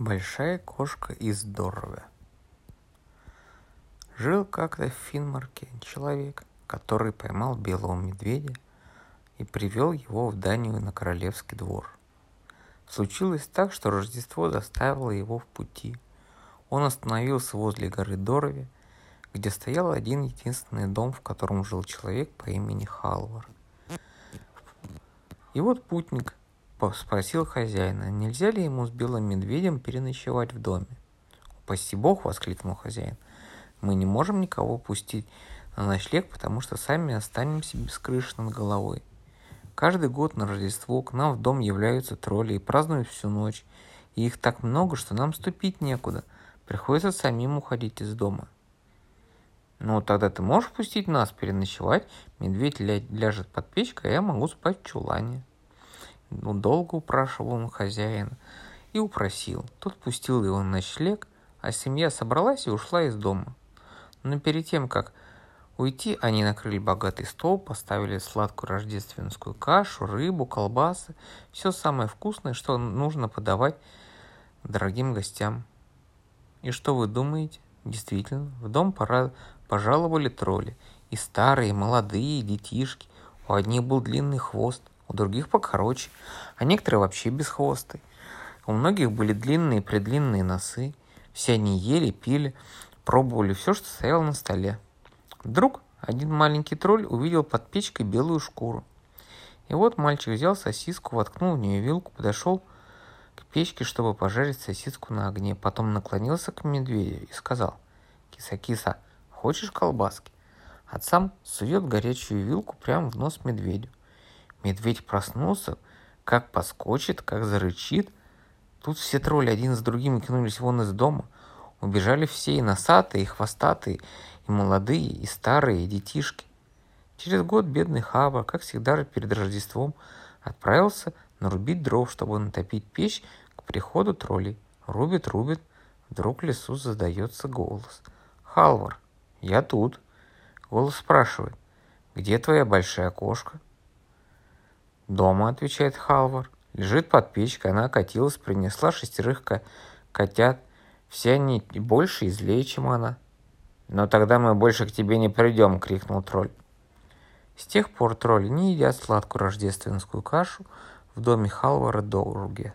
Большая кошка из здоровья. Жил как-то в Финмарке человек, который поймал белого медведя и привел его в Данию на королевский двор. Случилось так, что Рождество заставило его в пути. Он остановился возле горы Дорови, где стоял один единственный дом, в котором жил человек по имени Халвар. И вот путник спросил хозяина, нельзя ли ему с белым медведем переночевать в доме. «Упаси бог!» — воскликнул хозяин. «Мы не можем никого пустить на ночлег, потому что сами останемся без крыши над головой. Каждый год на Рождество к нам в дом являются тролли и празднуют всю ночь. И их так много, что нам ступить некуда. Приходится самим уходить из дома. Ну, тогда ты можешь пустить нас переночевать? Медведь ля- ляжет под печкой, а я могу спать в чулане. Ну, долго упрашивал он хозяина и упросил. Тот пустил его на ночлег, а семья собралась и ушла из дома. Но перед тем, как уйти, они накрыли богатый стол, поставили сладкую рождественскую кашу, рыбу, колбасы, все самое вкусное, что нужно подавать дорогим гостям. И что вы думаете? Действительно, в дом пора пожаловали тролли. И старые, и молодые, и детишки. У одних был длинный хвост, других покороче, а некоторые вообще без хвоста. У многих были длинные и предлинные носы. Все они ели, пили, пробовали все, что стояло на столе. Вдруг один маленький тролль увидел под печкой белую шкуру. И вот мальчик взял сосиску, воткнул в нее вилку, подошел к печке, чтобы пожарить сосиску на огне. Потом наклонился к медведю и сказал, «Киса-киса, хочешь колбаски?» А сам сует горячую вилку прямо в нос медведю. Медведь проснулся, как поскочит, как зарычит. Тут все тролли один за другим кинулись вон из дома. Убежали все, и носатые, и хвостатые, и молодые, и старые, и детишки. Через год бедный Хава, как всегда перед Рождеством, отправился нарубить дров, чтобы натопить печь к приходу троллей. Рубит, рубит, вдруг в лесу задается голос. «Халвар, я тут». Голос спрашивает, «Где твоя большая кошка?» «Дома», — отвечает Халвар. Лежит под печкой, она катилась, принесла шестерых котят. Все они больше и злее, чем она. «Но тогда мы больше к тебе не придем», — крикнул тролль. С тех пор тролли не едят сладкую рождественскую кашу в доме Халвара Доуруге.